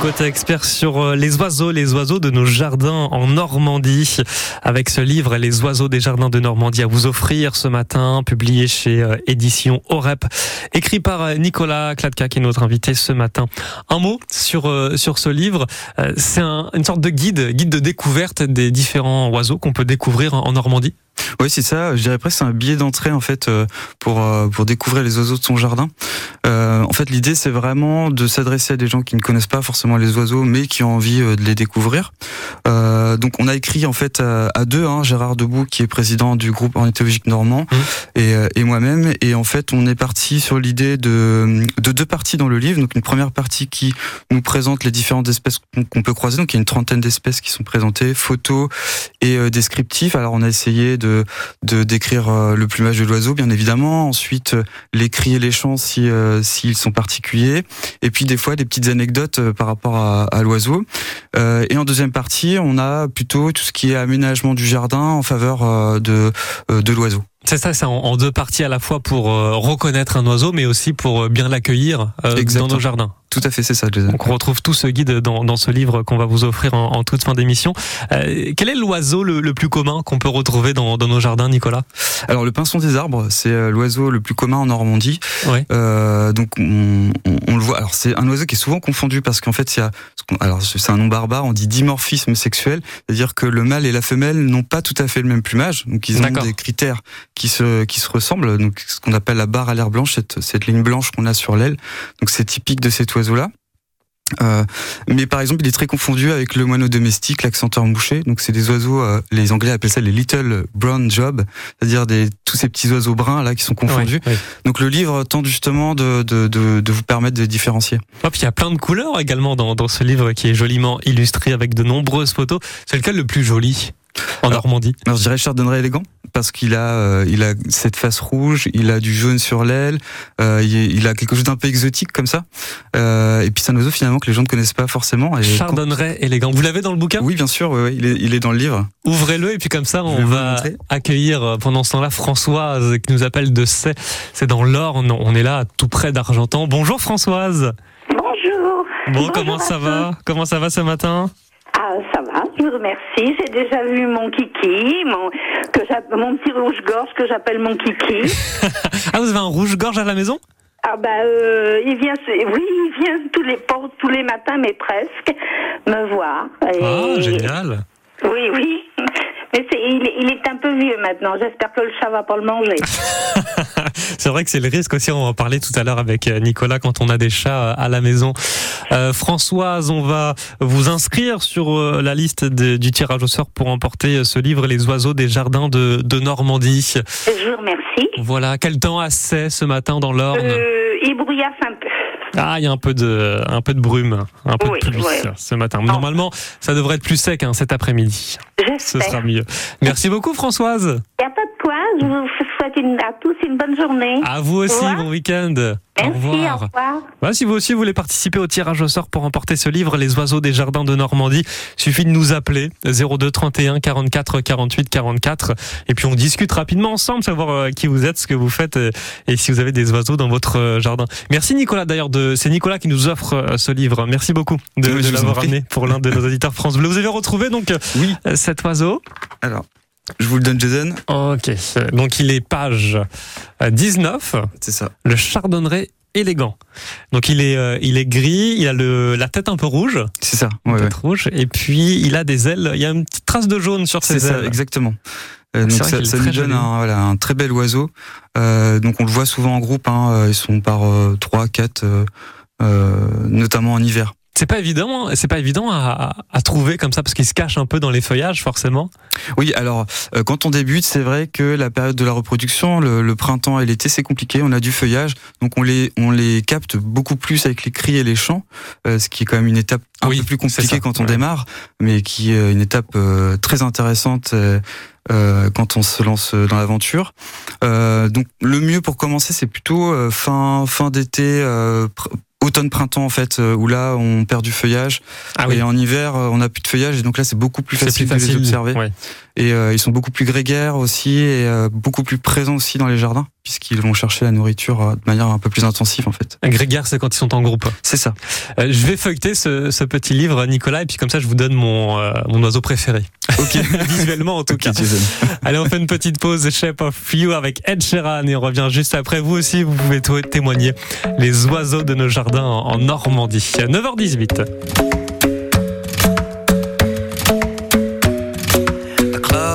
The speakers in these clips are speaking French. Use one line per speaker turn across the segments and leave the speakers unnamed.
Côté expert sur euh, les oiseaux, les oiseaux de nos jardins en Normandie, avec ce livre Les oiseaux des jardins de Normandie à vous offrir ce matin, publié chez euh, Édition Orep, écrit par euh, Nicolas Kladka qui est notre invité ce matin. Un mot sur sur ce livre, c'est un, une sorte de guide, guide de découverte des différents oiseaux qu'on peut découvrir en Normandie?
Oui, c'est ça. Je dirais presque c'est un billet d'entrée en fait euh, pour euh, pour découvrir les oiseaux de son jardin. Euh, en fait, l'idée c'est vraiment de s'adresser à des gens qui ne connaissent pas forcément les oiseaux, mais qui ont envie de les découvrir. donc, on a écrit en fait à, deux, hein, Gérard Debout qui est président du groupe ornithologique normand mmh. et, et moi-même. Et en fait, on est parti sur l'idée de de deux parties dans le livre. Donc, une première partie qui nous présente les différentes espèces qu'on peut croiser. Donc, il y a une trentaine d'espèces qui sont présentées, photos et descriptifs. Alors, on a essayé de de, décrire euh, le plumage de l'oiseau, bien évidemment. Ensuite, euh, les cris et les chants euh, s'ils sont particuliers. Et puis des fois des petites anecdotes par rapport à, l'oiseau. et en deuxième partie, on a plutôt tout ce qui est aménagement du jardin en faveur de l'oiseau.
C'est ça, c'est en, deux parties à la fois pour euh, reconnaître un oiseau, mais aussi pour euh, bien l'accueillir euh, dans nos jardins.
Tout à fait, c'est ça, Jason.
Donc on retrouve tout ce guide dans, dans ce livre qu'on va vous offrir en, en toute fin d'émission. quel est l'oiseau le, plus commun qu'on peut retrouver dans, dans, nos jardins, Nicolas?
Alors le pinson des arbres, c'est l'oiseau le plus commun en Normandie.
Ouais.
donc on, on, le voit. Alors c'est un oiseau qui est souvent confondu parce qu'en fait il y a, alors c'est un nom barbare, on dit dimorphisme sexuel, c'est-à-dire que le mâle et la femelle n'ont pas tout à fait le même plumage, donc ils ont des critères qui se qui se ressemblent. Donc ce qu'on appelle la barre à l'air blanche, cette, cette ligne blanche qu'on a sur l'aile. Donc c'est typique de cet oiseau-là. Euh, mais par exemple, il est très confondu avec le moineau domestique, l'accenteur mouché. Donc, c'est des oiseaux, euh, les Anglais appellent ça les little brown job, c'est-à-dire des tous ces petits oiseaux bruns là qui sont confondus. Donc, le livre tente justement de, de, de, de vous permettre de différencier.
Hop, il y a plein de couleurs également dans, dans ce livre qui est joliment illustré avec de nombreuses photos. C'est lequel le plus joli? En Normandie
alors, Je dirais Chardonneret élégant parce qu'il a, euh, il a cette face rouge, il a du jaune sur l'aile, euh, il, a quelque chose d'un peu exotique comme ça. Euh, et puis c'est un oiseau finalement que les gens ne connaissent pas forcément.
Et Chardonneret élégant. Vous l'avez dans le bouquin?
Oui, bien sûr. Oui, il, est, il, est, dans le livre.
Ouvrez-le et puis comme ça, on va accueillir pendant ce temps-là Françoise qui nous appelle de C'est. C'est dans l'Orne. On est là, tout près d'Argentan. Bonjour Françoise.
Bonjour.
Bon, comment ça va? Comment ça va ce matin?
Ah, ça va, je vous remercie. J'ai déjà vu mon kiki, mon, que mon petit rouge-gorge que j'appelle mon kiki.
ah, vous avez un rouge-gorge à la maison?
Ah bah euh, il vient, oui, il vient tous les tous les matins, mais presque me voir.
Ah, génial.
Oui, oui. Mais il, est un peu vieux maintenant. J'espère que le chat va pas le manger.
c'est vrai que c'est le risque aussi. On en parlait tout à l'heure avec euh, Nicolas quand on a des chats euh, à la maison. Euh, Françoise, on va vous inscrire sur euh, la liste du tirage au sort pour emporter ce livre, Les oiseaux des jardins de, de Normandie.
Je vous remercie.
Voilà. Quel temps assez ce matin dans l'Orne?
Il brouillasse un peu.
Ah, il y a un peu de, un peu de brume, un peu de pluie ce matin. Normalement, ça devrait être plus sec hein, cet après-midi. Ce sera mieux. Merci beaucoup, Françoise.
Il n'y a pas de quoi? Je vous souhaite à tous une bonne journée.
À vous aussi, bon week-end.
Merci, au revoir. Au revoir.
si vous aussi voulez participer au tirage au sort pour emporter ce livre, Les oiseaux des jardins de Normandie, suffit de nous appeler 02 31 44 48 44 et puis on discute rapidement ensemble, savoir euh, qui vous êtes, ce que vous faites euh, et si vous avez des oiseaux dans votre euh, jardin. Merci Nicolas d'ailleurs, de... c'est Nicolas qui nous offre ce livre. Merci beaucoup de, de l'avoir amené pour l'un de nos auditeurs France Bleu. Vous avez retrouvé donc oui. cet oiseau
Alors, je vous le donne, Jason.
Ok. Donc, il est page 19.
C'est ça.
Le chardonneret élégant. Donc il est euh, il est gris, il a le la tête un peu rouge.
C'est ça.
Ouais, tête rouge et puis il a des ailes, il y a une petite trace de jaune sur ses ailes. C'est ça
exactement. Euh, donc ça, ça nous donne un, voilà, un très bel oiseau. Euh, donc on le voit souvent en groupe, hein, euh, ils sont par euh, 3, 4, notamment en hiver.
C'est pas évident, c'est pas évident à, à, trouver comme ça parce qu'il se cache un peu dans les feuillages forcément.
Oui, alors euh, quand on débute, c'est vrai que la période de la reproduction, le, printemps et l'été, c'est compliqué. On a du feuillage, donc on les on les capte beaucoup plus avec les cris et les chants, euh, ce qui est quand même une étape un peu plus compliquée quand on démarre, mais qui est une étape euh, très intéressante. quand on se lance dans l'aventure. donc le mieux pour commencer, c'est plutôt fin fin d'été, automne-printemps en fait, euh, où là on perd du feuillage. Ah et en hiver euh, on a plus de feuillage et donc là c'est beaucoup plus facile, de les observer. Et euh, ils sont beaucoup plus grégaires aussi et beaucoup plus présents aussi dans les jardins puisqu'ils vont chercher la nourriture euh, de manière un peu plus intensive en fait.
Grégaire, c'est quand ils sont en groupe.
C'est ça.
Euh, je vais feuilleter ce, ce, petit livre, Nicolas, et puis comme ça, je vous donne mon, euh, mon oiseau préféré.
Ok.
Visuellement, en tout
okay,
cas. Allez, on fait une petite pause Shape of You avec Ed Sheeran et on revient juste après. Vous aussi, vous pouvez témoigner les oiseaux de nos jardins en Normandie. 9h18.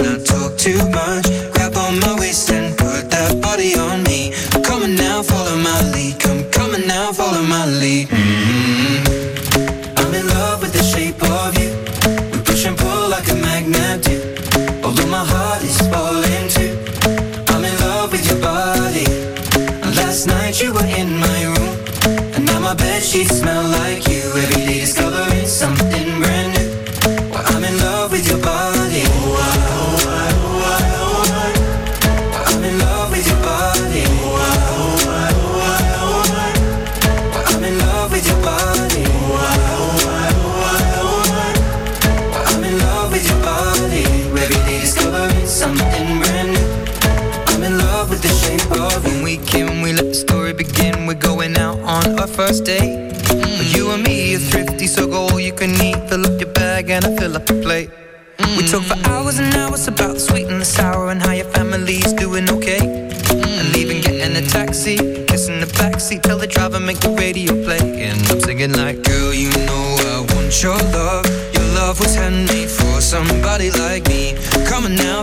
let's not talk too much. Grab on my waist and put that body on me. Now, follow my lead. Come, now, follow my lead. Mm-hmm. I'm in love with the shape of you. We push and pull like a magnet do. Although my heart is falling too. I'm in love with your body. Last night you were in my room. And now my sheets smell like date. Mm. You and me are thrifty, so go all you can eat. Fill up your bag and I fill up the plate. Mm. We talk for hours and hours about the sweet and the sour and how your family's doing okay. And even getting a taxi, kissing the backseat, tell the driver make the radio play. And I'm singing like, girl, you know I want your love. Your love was handmade for somebody like me. Come on now,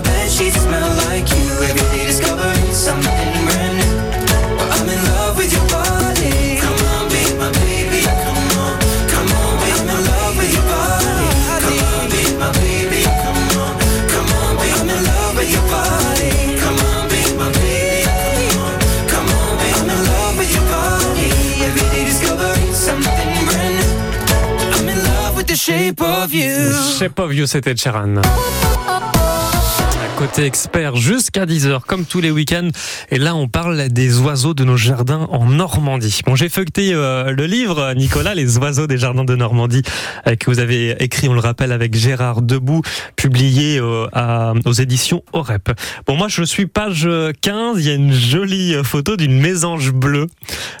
my bed sheets smell like you. Every day discovering something brand new. Well, I'm in love with your body. Come on, be my baby. Come on, come on, be I'm in love with your body. Come on, be my baby. Come on, come on, be I'm in love with your body. Come on, be my baby. Come on, come on, be I'm in love with your body. Every day discovering something brand new. I'm in love with the shape of you. Shape of you, c'était Sharon. Côté expert jusqu'à 10h, comme tous les week-ends. Et là, on parle des oiseaux de nos jardins en Normandie. Bon, j'ai feuilleté euh, le livre, Nicolas, Les oiseaux des jardins de Normandie, euh, que vous avez écrit, on le rappelle, avec Gérard Debout, publié euh, à, aux éditions OREP. Bon, moi, je suis page 15. Il y a une jolie photo d'une mésange bleue.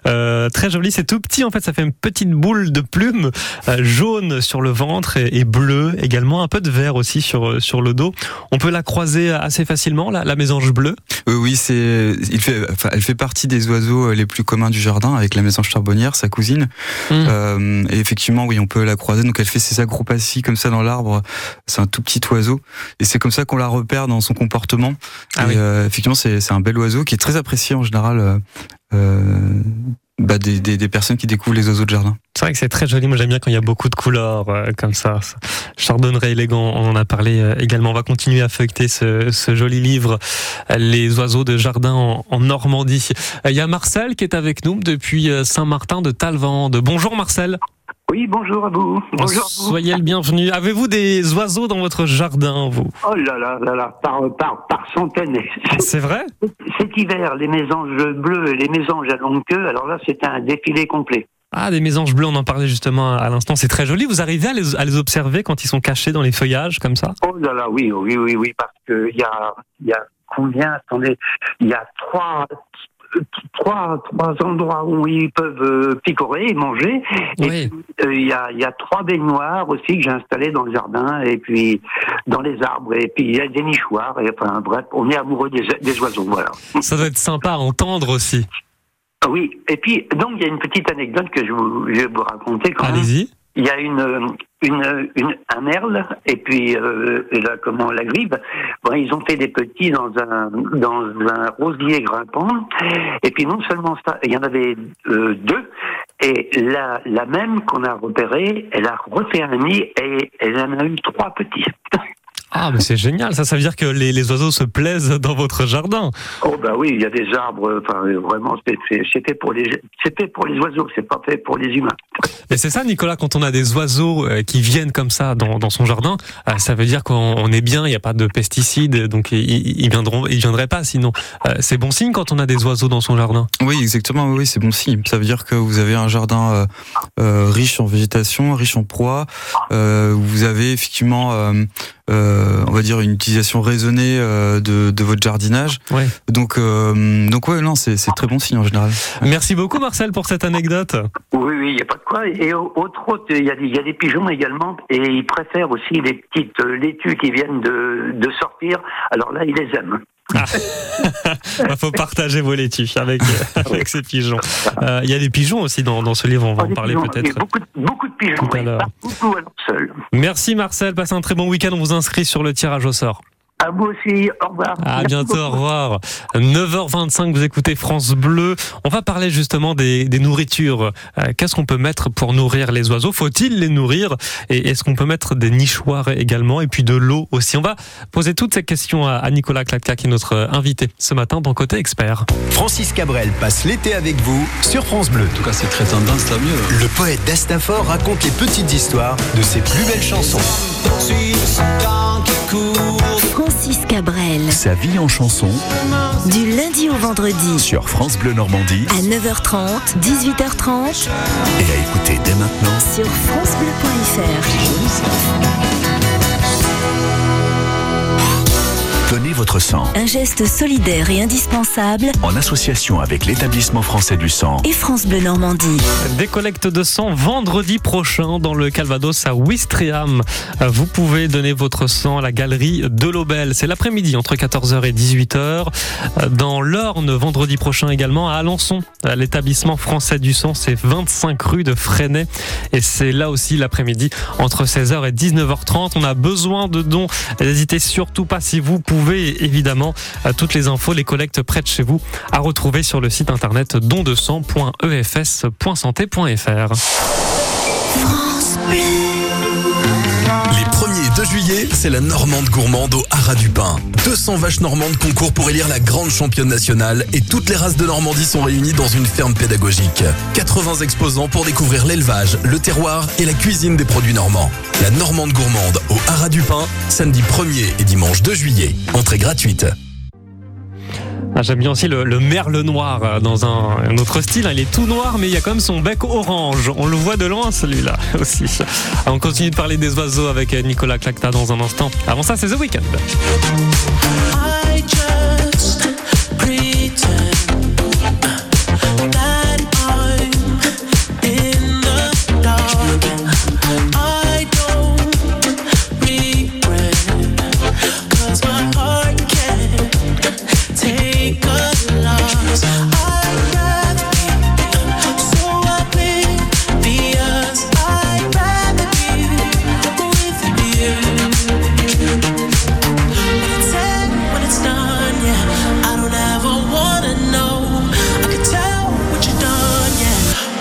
Euh, très jolie. C'est tout petit, en fait. Ça fait une petite boule de plumes jaune sur le ventre et, et bleu également. Un peu de vert aussi sur, sur le dos. On peut la croiser
assez facilement la, la mésange bleue
euh, Oui, c'est, il fait, enfin, elle fait partie des oiseaux les plus communs du jardin avec la mésange charbonnière, sa cousine. Mmh. Euh, et effectivement, oui, on peut la croiser. Donc elle fait ses agroupaties comme ça dans l'arbre. C'est un tout petit oiseau et c'est comme ça qu'on la repère dans son comportement. Ah et, euh, effectivement, c'est un bel oiseau qui est très apprécié en général euh, bah, des, des, des, personnes qui découvrent les oiseaux de jardin.
C'est vrai que c'est très joli. Moi, j'aime bien quand il y a beaucoup de couleurs euh, comme ça. Chardonneret élégant, on en a parlé euh, également. On va continuer à feuilleter ce, ce joli livre, Les oiseaux de jardin en, Normandie. Il y a Marcel qui est avec nous depuis Saint-Martin de Talvende. Bonjour Marcel.
Oui, bonjour à vous. Bonjour
Soyez le bienvenu. Avez-vous des oiseaux dans votre jardin, vous?
Oh là là là là, par, par, par centaines.
C'est vrai?
Cet hiver, les mésanges bleues et les mésanges à longue queue, alors là, c'était un défilé complet.
Ah, des mésanges bleus, on en parlait justement à l'instant. C'est très joli. Vous arrivez à les, à les, observer quand ils sont cachés dans les feuillages, comme ça?
Oh là là, oui, oui, oui, oui, parce qu'il y a, y a combien? Attendez, il y a trois, trois, trois endroits où ils peuvent euh, picorer et manger.
Oui.
Euh, il y, a, y a trois baignoires aussi que j'ai installées dans le jardin et puis dans les arbres. Et puis il y a des nichoirs. Et, enfin bref, on est amoureux des, des oiseaux. Voilà.
Ça doit être sympa à entendre aussi.
Oui, et puis donc il y a une petite anecdote que je, vous, je vais vous raconter.
Allez-y
il y a une, une, une, un merle et puis euh, la, comment la grive. Bon, ils ont fait des petits dans un dans un rosier grimpant et puis non seulement ça, il y en avait euh, deux et la la même qu'on a repérée, elle a refait un nid et elle en a eu trois petits.
Ah, mais c'est génial, ça, ça veut dire que les, les, oiseaux se plaisent dans votre jardin.
Oh bah oui, il y a des arbres, enfin vraiment, c'était pour les, c'était pour les oiseaux, c'est pas fait pour les humains.
Mais c'est ça, Nicolas, quand on a des oiseaux euh, qui viennent comme ça dans, dans son jardin, euh, ça veut dire qu'on est bien, il n'y a pas de pesticides, donc ils, ils viendront, ils viendraient pas sinon. Euh, c'est bon signe quand on a des oiseaux dans son jardin.
Oui, exactement, oui, c'est bon signe. Ça veut dire que vous avez un jardin euh, riche en végétation, riche en proie. vous avez effectivement euh, on va dire une utilisation raisonnée euh, de, de, votre jardinage.
Ouais.
Donc, euh, donc ouais, non, c'est très bon signe en général.
Merci beaucoup Marcel pour cette anecdote.
Oui, oui, il n'y a pas de quoi. Et autre autre, il y, a des, y a des pigeons également, et ils préfèrent aussi les petites laitues qui viennent de, de sortir. Alors là, ils les aiment.
Il ah. faut partager vos laitues avec, avec ces pigeons. Il euh, y a des pigeons aussi dans, dans ce livre, on va en parler peut-être.
Beaucoup, beaucoup, de pigeons, tout à l'heure.
Merci Marcel, passez un très bon week-end. On vous inscrit sur le tirage au sort.
À vous aussi, au revoir.
À bientôt, au revoir. 9h25, vous écoutez France Bleu. On va parler justement des, des nourritures. Euh, Qu'est-ce qu'on peut mettre pour nourrir les oiseaux? Faut-il les nourrir? Et est-ce qu'on peut mettre des nichoirs également? Et puis de l'eau aussi. On va poser toutes ces questions à, à Nicolas Clatka, qui est notre invité ce matin dans Côté Expert.
Francis Cabrel passe l'été avec vous sur France Bleu.
En tout cas, c'est très tendance, ça mieux.
Le poète d'Astafor raconte les petites histoires de ses plus belles chansons.
Francis Cabrel.
Sa vie en chanson.
Du lundi au vendredi.
Sur France Bleu Normandie.
À 9h30, 18h30.
Et à écouter dès maintenant.
Sur FranceBleu.fr.
votre sang.
Un geste solidaire et indispensable.
En association avec l'établissement français du sang.
Et France Bleu Normandie.
Des collectes de sang vendredi prochain dans le Calvados à Ouistreham. Vous pouvez donner votre sang à la galerie de l'Aubel. C'est l'après-midi entre 14h et 18h. Dans l'Orne, vendredi prochain également à Alençon. À l'établissement français du sang, c'est 25 rue de Freinet. Et c'est là aussi l'après-midi entre 16h et 19h30. On a besoin de dons. N'hésitez surtout pas si vous pouvez pouvez évidemment toutes les infos, les collectes près chez vous à retrouver sur le site internet dondesang.efs.santé.fr.
France.
Les 1er et 2 juillet, c'est la Normande gourmande au Haras du Pin. 200 vaches normandes concourent pour élire la grande championne nationale et toutes les races de Normandie sont réunies dans une ferme pédagogique. 80 exposants pour découvrir l'élevage, le terroir et la cuisine des produits normands. La Normande gourmande au Haras du Pin, samedi 1er et dimanche 2 juillet. Entrée gratuite.
Ah, J'aime bien aussi le, le, merle noir euh, dans un, autre style. Il est tout noir, mais il y a quand même son bec orange. On le voit de loin, celui-là aussi. On continue de parler des oiseaux avec Nicolas Clacta dans un instant. Avant ça, c'est The Weeknd.
you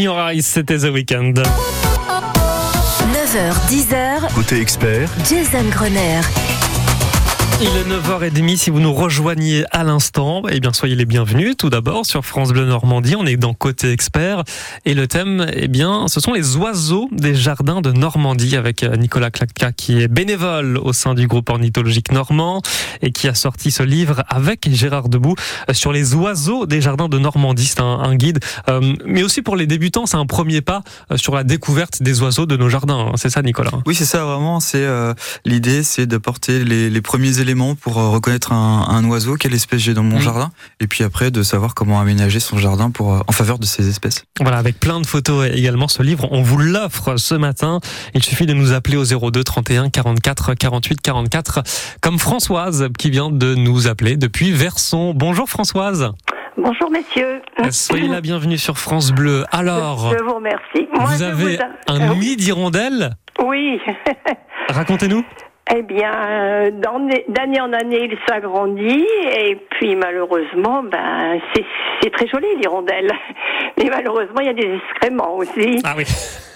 In Your Eyes, c'était The Weeknd.
9h, 10h,
Côté expert,
Jason Grenier.
Il est 9h30 si vous nous rejoignez à l'instant. Eh bien, soyez les bienvenus. Tout d'abord, sur France Bleu Normandie, on est dans Côté Expert. Et le thème, eh bien, ce sont les oiseaux des jardins de Normandie avec euh, Nicolas Clacca qui est bénévole au sein du groupe ornithologique normand et qui a sorti ce livre avec Gérard Debout euh, sur les oiseaux des jardins de Normandie. C'est un, guide. Euh, mais aussi pour les débutants, c'est un premier pas sur la découverte des oiseaux de nos jardins. C'est ça, Nicolas?
Oui, c'est ça vraiment. C'est l'idée, c'est d'apporter les premiers éléments pour euh, reconnaître un, un oiseau, quelle espèce j'ai dans mon jardin, et puis après de savoir comment aménager son jardin pour euh, en faveur de ces espèces.
Voilà, avec plein de photos également ce livre. On vous l'offre ce matin. Il suffit de nous appeler au 02 31 44 48 44 comme Françoise qui vient de nous appeler depuis Verson. Bonjour Françoise.
Bonjour messieurs.
Soyez la bienvenue sur France Bleu. Alors,
Je vous remercie. Moi,
vous
je
avez
vous a-
un
Euh,
nid d'hirondelles?
Oui.
Racontez-nous.
Eh bien, euh, d'année en année, il s'agrandit et puis malheureusement, ben c'est c'est très joli l'hirondelle. Mais malheureusement, il y a des excréments aussi.
Ah oui.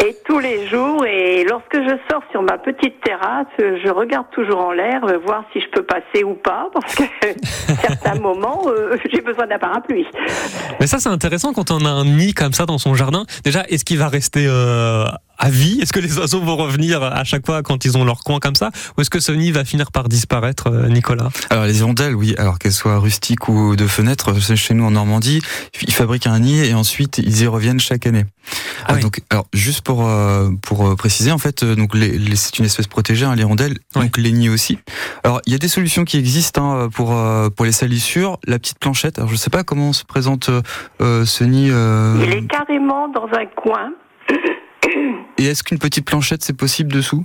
Et tous les jours, et lorsque je sors sur ma petite terrasse, je regarde toujours en l'air, euh, voir si je peux passer ou pas, parce que certains moments, euh, j'ai besoin d'un parapluie.
Mais ça, c'est intéressant quand on a un nid comme ça dans son jardin. Déjà, est-ce qu'il va rester euh, à vie Est-ce que les oiseaux vont revenir à chaque fois quand ils ont leur coin comme ça Ou est-ce que ce nid va finir par disparaître, euh, Nicolas?
Alors les hirondelles, oui, alors qu'elles soient rustiques ou de fenêtre, chez nous en Normandie, ils fabriquent un nid et ensuite ils y reviennent chaque année.
Ah oui.
Donc, alors juste pour euh, pour euh, préciser, en fait, donc les, les- c'est une espèce protégée, hein, l'hirondelle, donc les nids aussi. Alors il y a des solutions qui existent hein, pour euh, pour les salissures, la petite planchette. Alors je sais pas comment se présente euh, euh, ce nid. euh,
Il est carrément dans un coin.
Et est-ce qu'une petite planchette c'est possible dessous?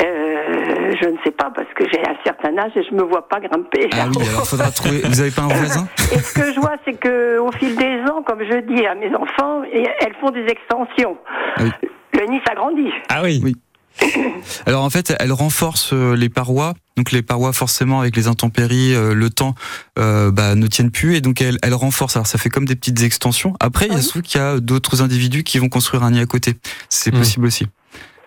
Euh, je ne sais pas parce que j'ai un certain âge et je me vois pas grimper.
Ah oui, alors faudra trouver. Vous avez pas un voisin?
Et ce que je vois, c'est que au fil des ans, comme je dis à mes enfants, et- elles font des extensions.
Ah oui.
Le nid s'agrandit.
Ah oui.
Oui. Alors en fait, elle renforce euh, les parois. Donc les parois, forcément, avec les intempéries, euh, le temps, euh, bah, ne tiennent plus, et donc elle, elle renforce. Alors ça fait comme des petites extensions. Après, il y a
Oui.
souvent qu'il y a d'autres individus qui vont construire un nid à côté. C'est
Mm.
possible aussi.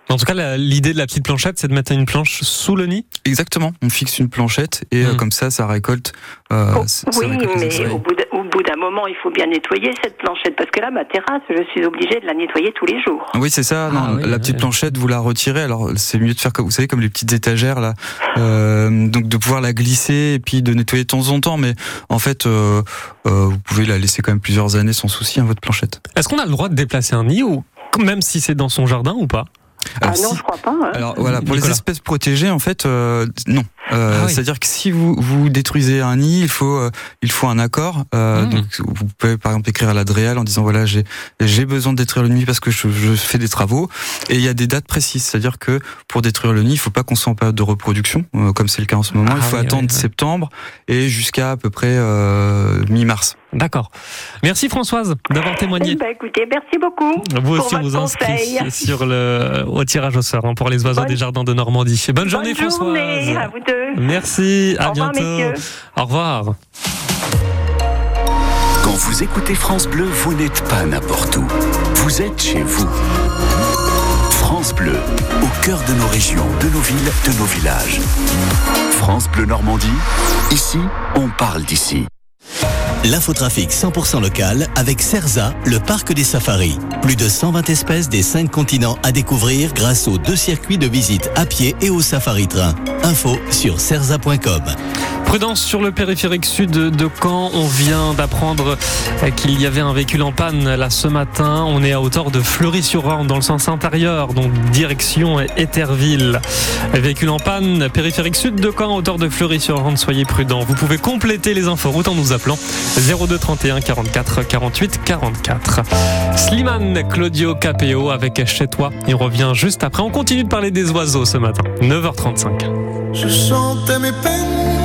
En tout cas, l'idée de la petite planchette, c'est de mettre une planche sous le nid?
Exactement. On fixe une planchette et euh,
Mm.
comme ça, ça récolte. euh,
Oh,
ça-
oui,
récolte
mais au bout d'un- au bout d'un moment, il faut bien nettoyer cette planchette parce que là, ma terrasse, je suis obligée de la nettoyer tous les jours.
Oui, c'est ça. non,
Ah oui,
la
oui.
petite planchette, vous la retirez. Alors, c'est mieux de faire comme vous savez, comme les petites étagères là. Euh, donc, de pouvoir la glisser et puis de nettoyer de temps en temps. Mais en fait, euh, euh, vous pouvez la laisser quand même plusieurs années sans souci, hein, votre planchette.
Est-ce qu'on a le droit de déplacer un nid ou même si c'est dans son jardin ou pas?
Ah non,
si-
je crois pas. hein.
alors voilà, pour les espèces protégées, en fait, euh, non. Euh,
Ah oui.
C'est-à-dire que si vous, vous détruisez un nid, il faut, euh, il faut un accord. Euh,
Mhm.
Donc vous pouvez par exemple écrire à l'Adréal en disant voilà j'ai j'ai besoin de détruire le nid parce que je, je fais des travaux et il y a des dates précises. C'est-à-dire que pour détruire le nid, il faut pas qu'on soit en période de reproduction euh, comme c'est le cas en ce moment.
Ah
il faut
oui,
attendre
oui, oui.
septembre et jusqu'à à peu près euh, mi-mars.
D'accord. Merci Françoise d'avoir témoigné.
Eh ben, écoutez, merci beaucoup.
Vous
pour
aussi vous inscrivez sur le au tirage au sort hein, pour les oiseaux
Bonne-
des jardins de Normandie. Bonne journée
Bonne journée
Françoise.
à vous deux.
Merci, à
Au revoir,
bientôt.
messieurs.
Au revoir.
Quand vous écoutez France Bleu, vous n'êtes pas n'importe où. Vous êtes chez vous. France Bleu, au cœur de nos régions, de nos villes, de nos villages. France Bleu Normandie, ici, on parle d'ici.
L'infotrafic 100% local avec Cerza, le parc des safaris. Plus de 120 espèces des 5 continents à découvrir grâce aux deux circuits de visite à pied et au safari train. Info sur cerza.com.
Prudence sur le périphérique sud de Caen. On vient d'apprendre qu'il y avait un véhicule en panne là ce matin. On est à hauteur de Fleury-sur-Orne dans le sens intérieur, donc direction Éterville. Véhicule en panne, périphérique sud de Caen, hauteur de Fleury-sur-Orne. Soyez prudents. Vous pouvez compléter les inforoutes en nous appelant 02 31 44 48 44. Slimane Claudio Capéo avec Chez toi. Il revient juste après. On continue de parler des oiseaux ce matin. 9h35.
Je mes peines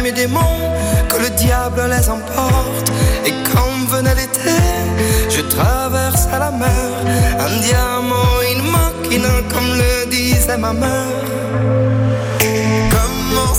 Mes démons, que le diable les emporte. Et quand venait l'été, je traversais la mer. Un diamant, une machina, comme le disait ma mère. Comment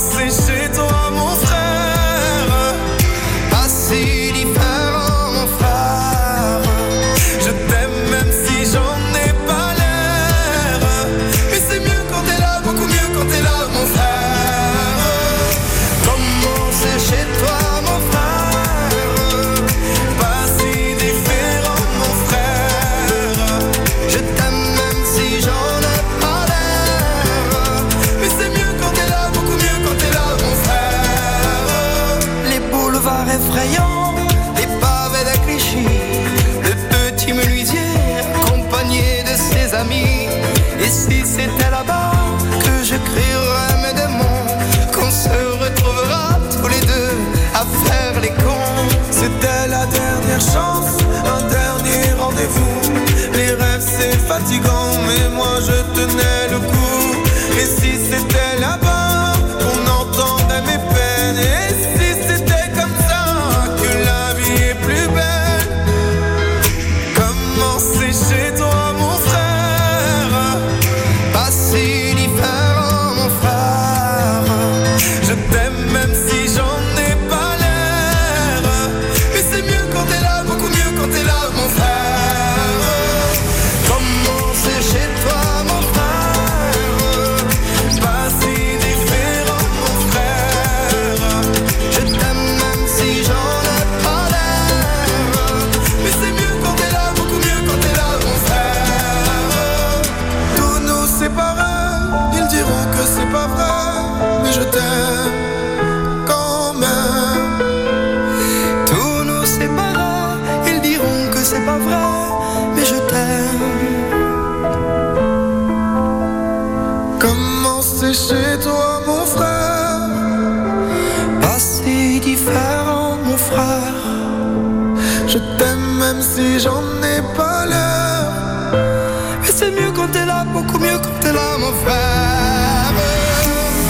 beaucoup mieux quand t'es là, mon frère.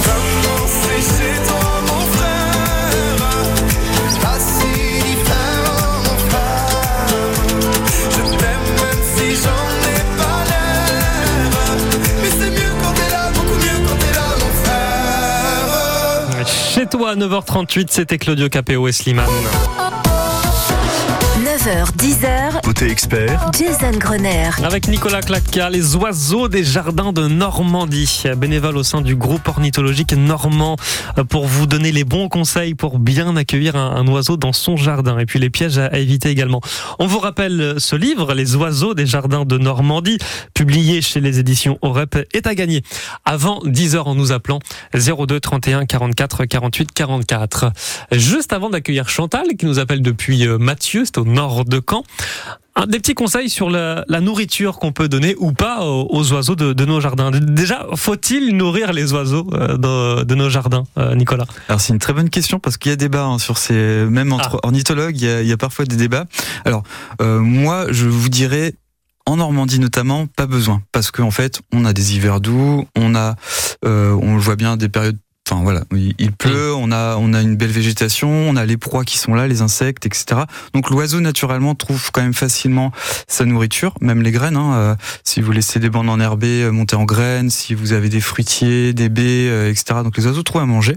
Comment c'est chez toi, mon frère? Pas si différent, mon frère. Je t'aime même si j'en ai pas l'air. Mais c'est mieux quand t'es là, beaucoup mieux quand t'es là, mon frère. Chez toi,
9h38, c'était Claudio Capéo et Slimane.
9h, 9h-10h,
Côté expert,
Jason Grenier.
Avec Nicolas Clatka, les oiseaux des jardins de Normandie, bénévole au sein du groupe ornithologique normand, euh, pour vous donner les bons conseils pour bien accueillir un, un oiseau dans son jardin et puis les pièges à, à éviter également. On vous rappelle ce livre, Les oiseaux des jardins de Normandie, publié chez les éditions Orep, est à gagner avant 10h en nous appelant 02 31 44 48 44. Juste avant d'accueillir Chantal qui nous appelle depuis euh, Mathieu, c'est au nord de Caen. Des petits conseils sur la, la nourriture qu'on peut donner ou pas aux, aux oiseaux de, de nos jardins. Déjà, faut-il nourrir les oiseaux euh, de, de nos jardins, euh, Nicolas?
Alors c'est une très bonne question parce qu'il y a débat hein, sur ces même entre ornithologues, il y, a, il y a parfois des débats. Alors euh, moi je vous dirais en Normandie notamment, pas besoin parce qu'en fait on a des hivers doux, on a, euh, on le voit bien des périodes. Enfin voilà, il il pleut, on a on a une belle végétation, on a les proies qui sont là, les insectes, etc. Donc l'oiseau naturellement trouve quand même facilement sa nourriture, même les graines. Hein, euh, si vous laissez des bandes enherbées euh, monter en graines, si vous avez des fruitiers, des baies, euh, etc. Donc les oiseaux trouvent à manger.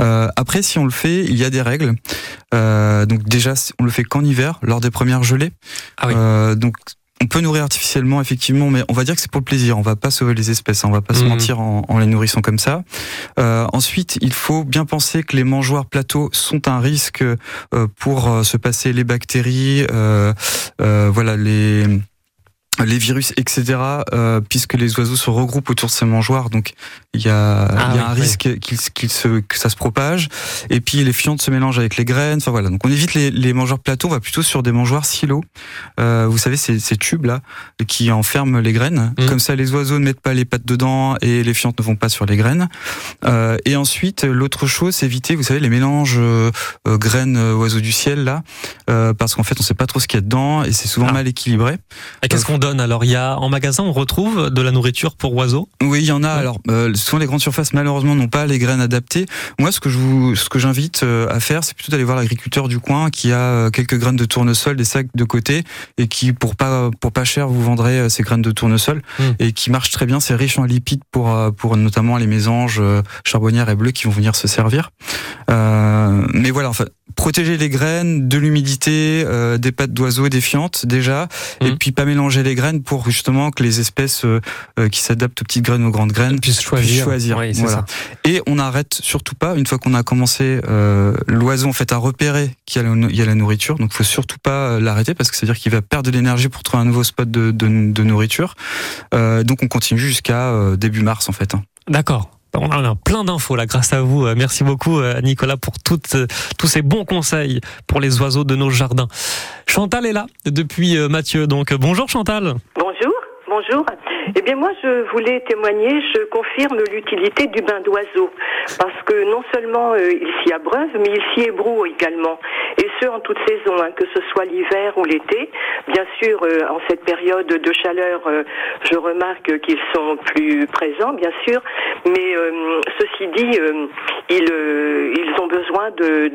Euh, après, si on le fait, il y a des règles. Donc déjà, on le fait qu'en hiver, lors des premières gelées.
Ah oui.
Donc on peut nourrir artificiellement effectivement, mais on va dire que c'est pour le plaisir. On va pas sauver les espèces, hein, on va pas se
Mhm.
mentir en, en les nourrissant comme ça. Euh, ensuite, il faut bien penser que les mangeoires plateaux sont un risque euh, pour euh, se passer les bactéries, euh, euh, voilà les les virus, etc. euh, puisque les oiseaux se regroupent autour de ces mangeoires, donc il y a,
Ah
y a
oui,
un
oui.
risque qu'il qu'il se, que ça se propage. Et puis les fientes se mélangent avec les graines. Enfin voilà, donc on évite les, les mangeoires plateaux, on va plutôt sur des mangeoires silos. Euh, vous savez ces, ces tubes là qui enferment les graines.
Mhm.
Comme ça, les oiseaux ne mettent pas les pattes dedans et les fientes ne vont pas sur les graines. Euh, et ensuite, l'autre chose, c'est éviter, vous savez, les mélanges euh, euh, graines euh, oiseaux du ciel là, euh, parce qu'en fait, on sait pas trop ce qu'il y a dedans et c'est souvent
Ah.
mal équilibré.
Et qu'est-ce qu'on donne alors Il y a en magasin, on retrouve de la nourriture pour oiseaux.
Oui, il y en a.
Ouais.
Alors, euh, souvent les grandes surfaces malheureusement n'ont pas les graines adaptées. Moi, ce que je vous, ce que j'invite euh, à faire, c'est plutôt d'aller voir l'agriculteur du coin qui a euh, quelques graines de tournesol, des sacs de côté, et qui pour pas pour pas cher vous vendrait euh, ces graines de tournesol
Mm.
et qui marche très bien. C'est riche en lipides pour pour notamment les mésanges charbonnières et bleues qui vont venir se servir. Mais voilà, enfin, protéger les graines de l'humidité, des pattes d'oiseaux et des fientes déjà, et
Mm.
puis pas mélanger les graines pour justement que les espèces euh, euh, qui s'adaptent aux petites graines aux grandes graines
Puisse choisir.
choisir.
Oui, c'est
Voilà.
ça.
et on n'arrête surtout pas, une fois qu'on a commencé euh, l'oiseau en fait à repérer qu'il y y a la nourriture, donc faut surtout pas l'arrêter parce que ça veut dire qu'il va perdre de l'énergie pour trouver un nouveau spot de, de, de nourriture. Donc on continue jusqu'à début mars en fait. hein.
D'accord. On a plein d'infos là grâce à vous. Euh, Merci beaucoup euh, Nicolas pour euh, tous ces bons conseils pour les oiseaux de nos jardins. Chantal est là depuis Mathieu. Donc bonjour Chantal.
Bonjour, bonjour. Eh bien moi je voulais témoigner, je confirme l'utilité du bain d'oiseau parce que non seulement euh, il s'y abreuve mais il s'y ébroue également et ce en toute saison, hein, que ce soit l'hiver ou l'été. Bien sûr euh, en cette période de chaleur euh, je remarque qu'ils sont plus présents bien sûr mais ceci dit ils, ont besoin de,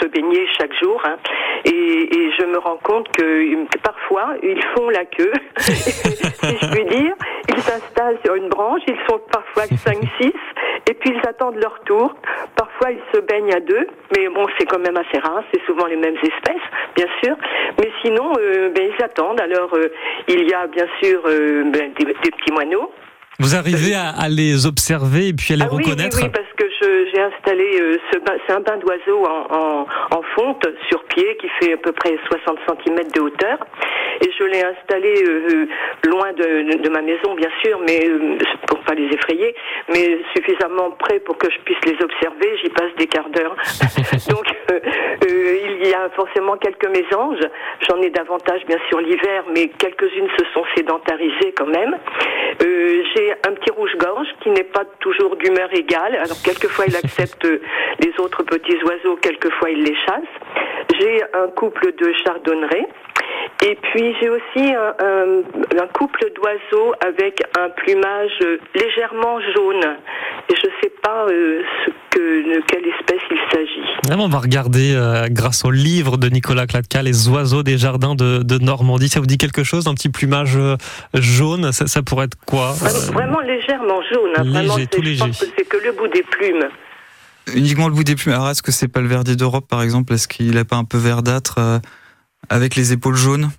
se baigner chaque jour hein. et, je me rends compte que parfois ils font la queue si je puis dire. Ils s'installent sur une branche, ils sont parfois 5-6, et puis ils attendent leur tour. Parfois ils se baignent à deux, mais bon, c'est quand même assez rare, c'est souvent les mêmes espèces, bien sûr. Mais sinon, euh, ben, ils attendent. Alors, euh, il y a bien sûr euh, ben, des, des petits moineaux.
Vous arrivez à, à les observer et puis à les
Ah oui, oui,
reconnaître.
oui, parce que j'ai installé euh, ce c'est un bain d'oiseau en, en, en fonte sur pied qui fait à peu près 60 cm de hauteur. Et je l'ai installé euh, loin de, de ma maison, bien sûr, mais euh, pour pas les effrayer, mais suffisamment près pour que je puisse les observer. J'y passe des quarts d'heure. Donc, il y a forcément quelques mésanges. J'en ai davantage, bien sûr, l'hiver, mais quelques-unes se sont sédentarisées quand même. Un petit rouge-gorge qui n'est pas toujours d'humeur égale. Alors, quelquefois, il accepte les autres petits oiseaux, quelquefois, il les chasse. J'ai un couple de chardonnerets. Et puis j'ai aussi un, un- un couple d'oiseaux avec un plumage euh, légèrement jaune. Et je ne sais pas euh, ce que, de quelle espèce il s'agit.
Vraiment, on va regarder euh, grâce au livre de Nicolas Klatka, Les oiseaux des jardins de, de Normandie. Ça vous dit quelque chose Un petit plumage euh, jaune? Ça, ça pourrait être quoi
Vraiment,
Euh,
vraiment légèrement jaune. hein. Vraiment,
Léger,
c'est-
tout
je
léger.
pense que c'est que le bout des plumes.
Uniquement le bout des plumes. Alors est-ce que c'est pas le verdier d'Europe par exemple? Est-ce qu'il a pas un peu verdâtre euh, avec les épaules jaunes.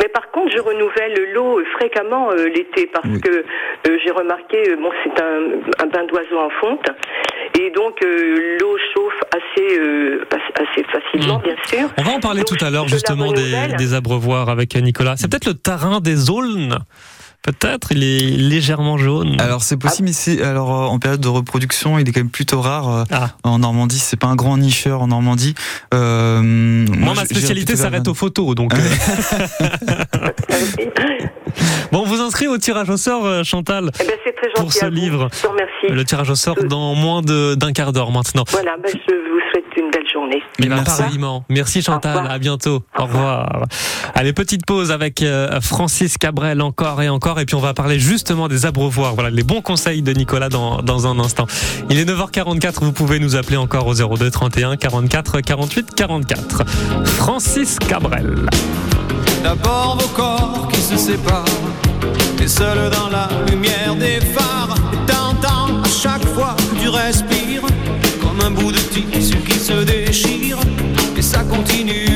Mais par contre, je renouvelle l'eau fréquemment euh, l'été parce
Oui.
que euh, j'ai remarqué, euh, bon, c'est un, un bain d'oiseau en fonte, et donc euh, l'eau chauffe assez, euh, as- assez facilement,
Mm.
bien sûr.
On va en parler
Donc,
tout à l'heure justement des, abreuvoirs avec Nicolas. C'est peut-être le terrain des aulnes. Peut-être, il est légèrement jaune.
Alors c'est possible ici. Alors euh, en période de reproduction, il est quand même plutôt rare euh,
Ah.
en Normandie. C'est pas un grand nicheur en Normandie. Euh,
Moi, ma spécialité s'arrête aux photos, donc. bon, on vous inscrit au tirage au sort, Chantal.
Eh ben, très
Pour ce livre.
Je vous remercie.
Le tirage au sort dans moins de- d'un quart d'heure maintenant.
Voilà, ben, je vous journée.
Merci.
Chantal, à bientôt. Au revoir. Allez, petite pause avec euh, Francis Cabrel encore et encore, et puis on va parler justement des abreuvoirs. Voilà, les bons conseils de Nicolas dans, dans un instant. Il est 9h44, vous pouvez nous appeler encore au 02 31 44 48 44. Francis Cabrel.
D'abord vos corps qui se séparent Et seul dans la lumière des phares Et t'entends à chaque fois que tu respires Comme un bout de tissu qui se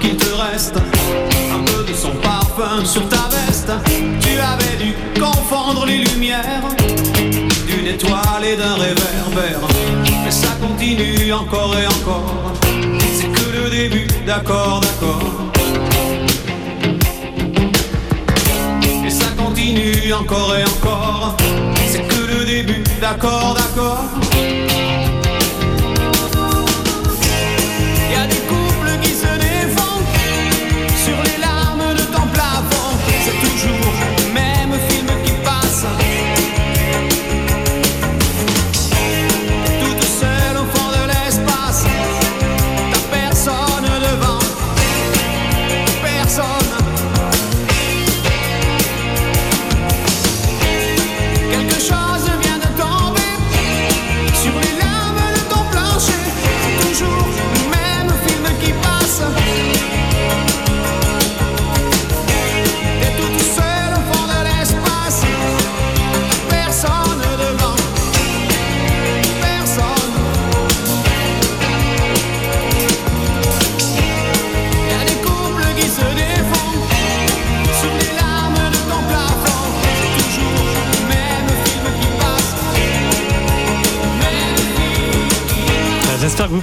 qu'il te reste un peu de son parfum sur ta veste. Tu avais dû confondre les lumières d'une étoile et d'un réverbère. Mais ça continue encore et encore. C'est que le début, d'accord, d'accord. Encore et encore. C'est que le début, d'accord, d'accord.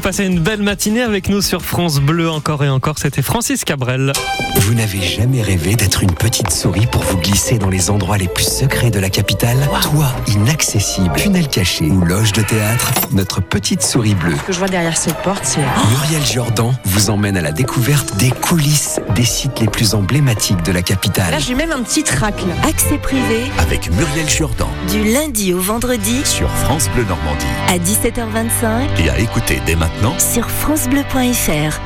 Passez une belle matinée avec nous sur France Bleu encore et encore. C'était Francis Cabrel.
Vous n'avez jamais rêvé d'être une petite souris pour vous glisser dans les endroits les plus secrets de la capitale? Toit inaccessible, tunnel caché ou loge de théâtre, notre petite souris bleue.
Ce que je vois derrière cette porte, c'est...
Muriel Jordan vous emmène à la découverte des coulisses des sites les plus emblématiques de la capitale.
Là, j'ai même un petit trac, là.
Accès privé
Avec Muriel Jordan
du lundi au vendredi
sur France Bleu Normandie.
à 17h25
Et à écouter dès maintenant
sur francebleu.fr.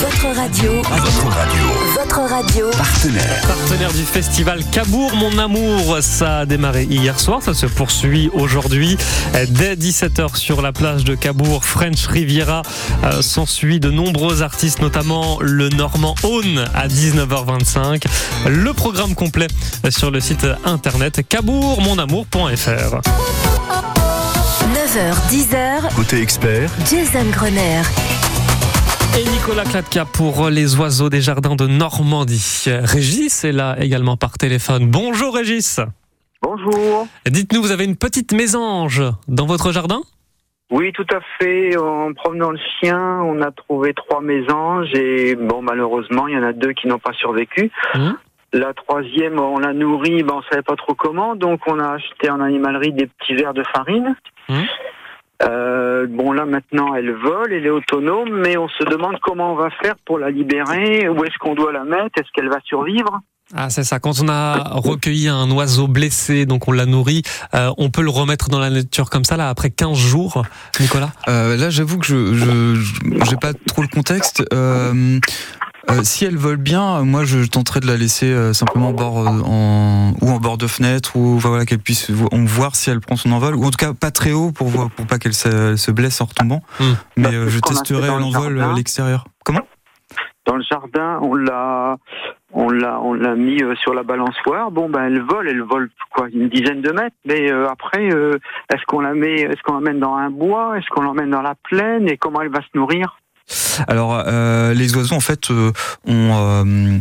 Votre radio,
votre radio.
votre radio,
Partenaire.
Partenaire du festival Cabourg, mon amour, ça a démarré hier soir, ça se poursuit aujourd'hui dès 17h sur la plage de Cabourg, French Riviera. Euh, S'ensuit de nombreux artistes, notamment le Normand Aune à 19h25. Le programme complet sur le site internet cabourgmonamour.fr.
9h, 10h,
Côté expert,
Jason Grenier.
Et Nicolas Klatka pour les oiseaux des jardins de Normandie. Régis est là également par téléphone. Bonjour Régis.
Bonjour.
Dites-nous, vous avez une petite mésange dans votre jardin?
Oui, tout à fait. En promenant le chien, on a trouvé trois mésanges et bon, malheureusement, il y en a deux qui n'ont pas survécu.
Hum.
La troisième, on l'a nourrie, ben, on savait pas trop comment, donc on a acheté en animalerie des petits verres de farine.
Hum.
Euh, bon, là maintenant, elle vole, elle est autonome, mais on se demande comment on va faire pour la libérer. Où est-ce qu'on doit la mettre? Est-ce qu'elle va survivre?
Ah, c'est ça. Quand on a recueilli un oiseau blessé, donc on l'a nourri, euh, on peut le remettre dans la nature comme ça, là, après 15 jours, Nicolas?
Euh, là, j'avoue que je j'ai pas trop le contexte. Euh, euh, si elle vole bien, moi, je tenterais de la laisser euh, simplement en bord euh, en ou en bord de fenêtre ou voilà qu'elle puisse on voir si elle prend son envol ou en tout cas pas très haut pour voir pour pas qu'elle se, blesse en retombant.
Hmm.
Mais
Bah, c'est
je testerai l'envol à l'extérieur. Comment?
Dans le jardin, on l'a, on l'a, on l'a mis sur la balançoire. Bon, ben elle vole, elle vole quoi, une dizaine de mètres. Mais euh, après, euh, est-ce qu'on la met, est-ce qu'on l'emmène dans un bois, est-ce qu'on l'emmène dans la plaine et comment elle va se nourrir?
Alors, euh, les oiseaux, en fait, euh, ont, euh,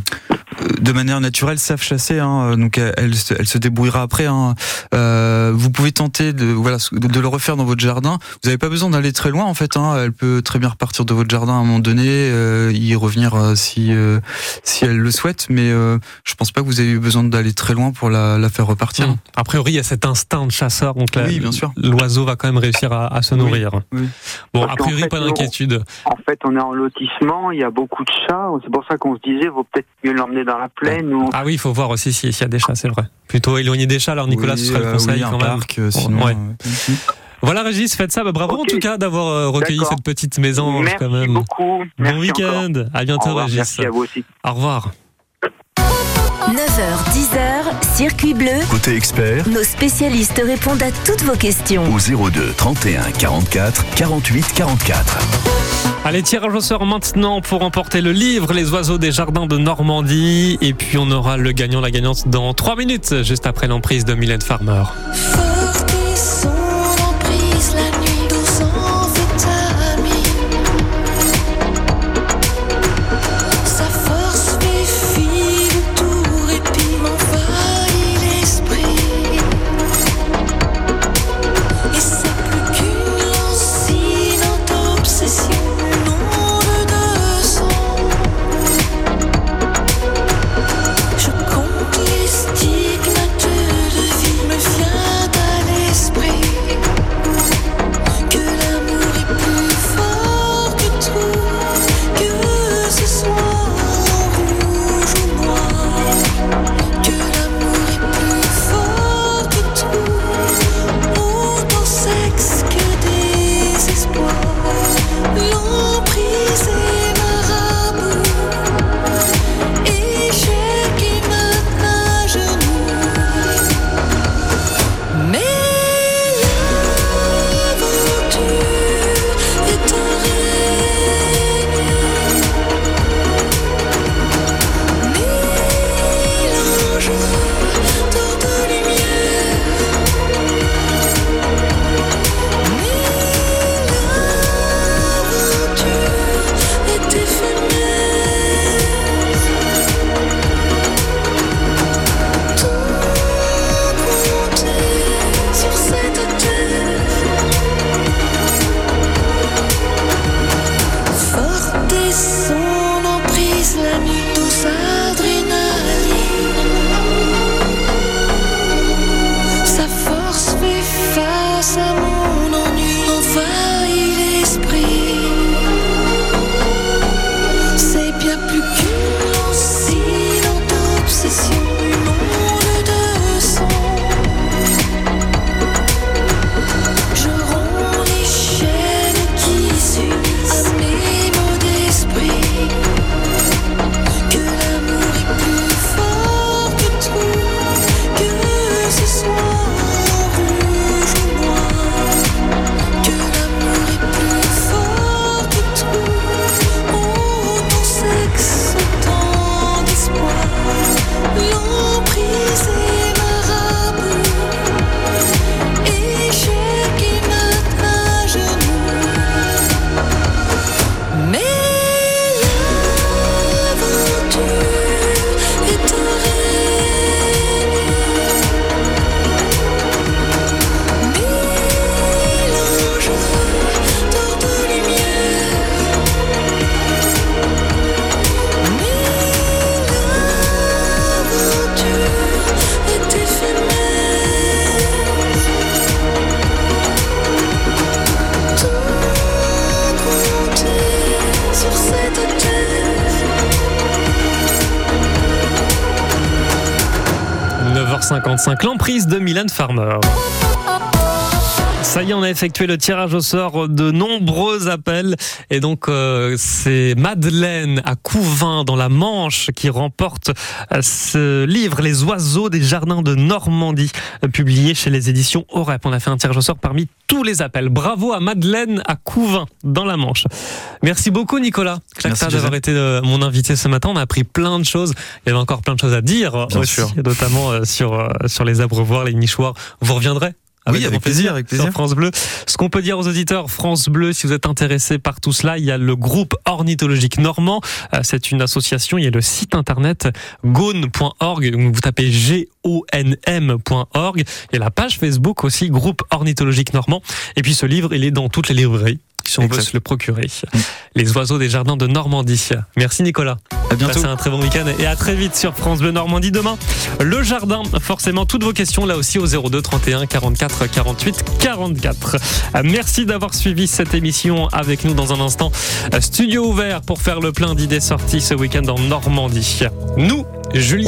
de manière naturelle, savent chasser. Hein, donc, elle, elle se- elle se débrouillera après. Hein. Euh, vous pouvez tenter de, voilà, de, de le refaire dans votre jardin. Vous n'avez pas besoin d'aller très loin, en fait. Hein. Elle peut très bien repartir de votre jardin à un moment donné, euh, y revenir euh, si, euh, si elle le souhaite. Mais euh, je pense pas que vous avez eu besoin d'aller très loin pour la, la faire repartir.
A priori, il y a cet instinct de chasseur, donc
Oui, bien sûr.
l'oiseau va quand même réussir à, à se nourrir.
oui.
Bon,
Parce
a priori,
fait,
pas d'inquiétude.
En fait, on est en lotissement, il y a beaucoup de chats. C'est pour ça qu'on se disait, vaut peut-être mieux l'emmener dans la plaine. Ou...
Ah oui, il faut voir aussi si- s'il y a des chats, c'est vrai. Plutôt éloigner des chats, alors Nicolas,
Oui,
ce serait le
euh,
conseil
oui, un
quand même.
parc, euh, sinon,
Ouais.
euh,
Voilà Régis, faites ça. Bah, bravo en tout cas d'avoir recueilli cette petite mésange
Merci
quand même.
beaucoup.
Bon week-end. À bientôt
Au revoir,
Régis.
Merci à vous aussi.
Au revoir.
9h, 10h, Circuit Bleu.
côté expert,
Nos spécialistes répondent à toutes vos questions.
au 02 31 44 48 44.
Allez, tirage au sort maintenant pour remporter le livre Les oiseaux des jardins de Normandie. Et puis on aura le gagnant, la gagnante dans 3 minutes, juste après l'emprise de Mylène Farmer. 19h55, l'emprise de Mylène Farmer. Ça y est, on a effectué le tirage au sort de nombreux appels. Et donc, euh, c'est Madeleine à Couvin, dans la Manche, qui remporte euh, ce livre, Les oiseaux des jardins de Normandie, euh, publié chez les éditions Orep. On a fait un tirage au sort parmi tous les appels. Bravo à Madeleine à Couvin, dans la Manche. Merci beaucoup, Nicolas Clacta,
Merci,
d'avoir été euh, mon invité ce matin. On a appris plein de choses. Il y avait encore plein de choses à dire
Bien
aussi,
sûr.
notamment sur, sur les abreuvoirs, les nichoirs. Vous reviendrez
Oui,
grand
avec plaisir, avec plaisir.
Sur France Bleu. Ce qu'on peut dire aux auditeurs, France Bleu, si vous êtes intéressés par tout cela, il y a le groupe ornithologique normand. Euh, C'est une association. Il y a le site internet gone.org. Donc, Vous tapez G-O-N-M.org. Il y a la page Facebook aussi, groupe ornithologique normand. Et puis ce livre, il est dans toutes les librairies. Si on veut
Exact.
se le procurer. Les oiseaux des jardins de Normandie. Merci Nicolas.
À bientôt.
Passez un très bon week-end et à très vite sur France Bleu Normandie demain. Le jardin, forcément, toutes vos questions là aussi au 02 31 44 48 44. Euh, Merci d'avoir suivi cette émission avec nous dans un instant. Studio ouvert pour faire le plein d'idées sorties ce week-end en Normandie. Nous, Julien.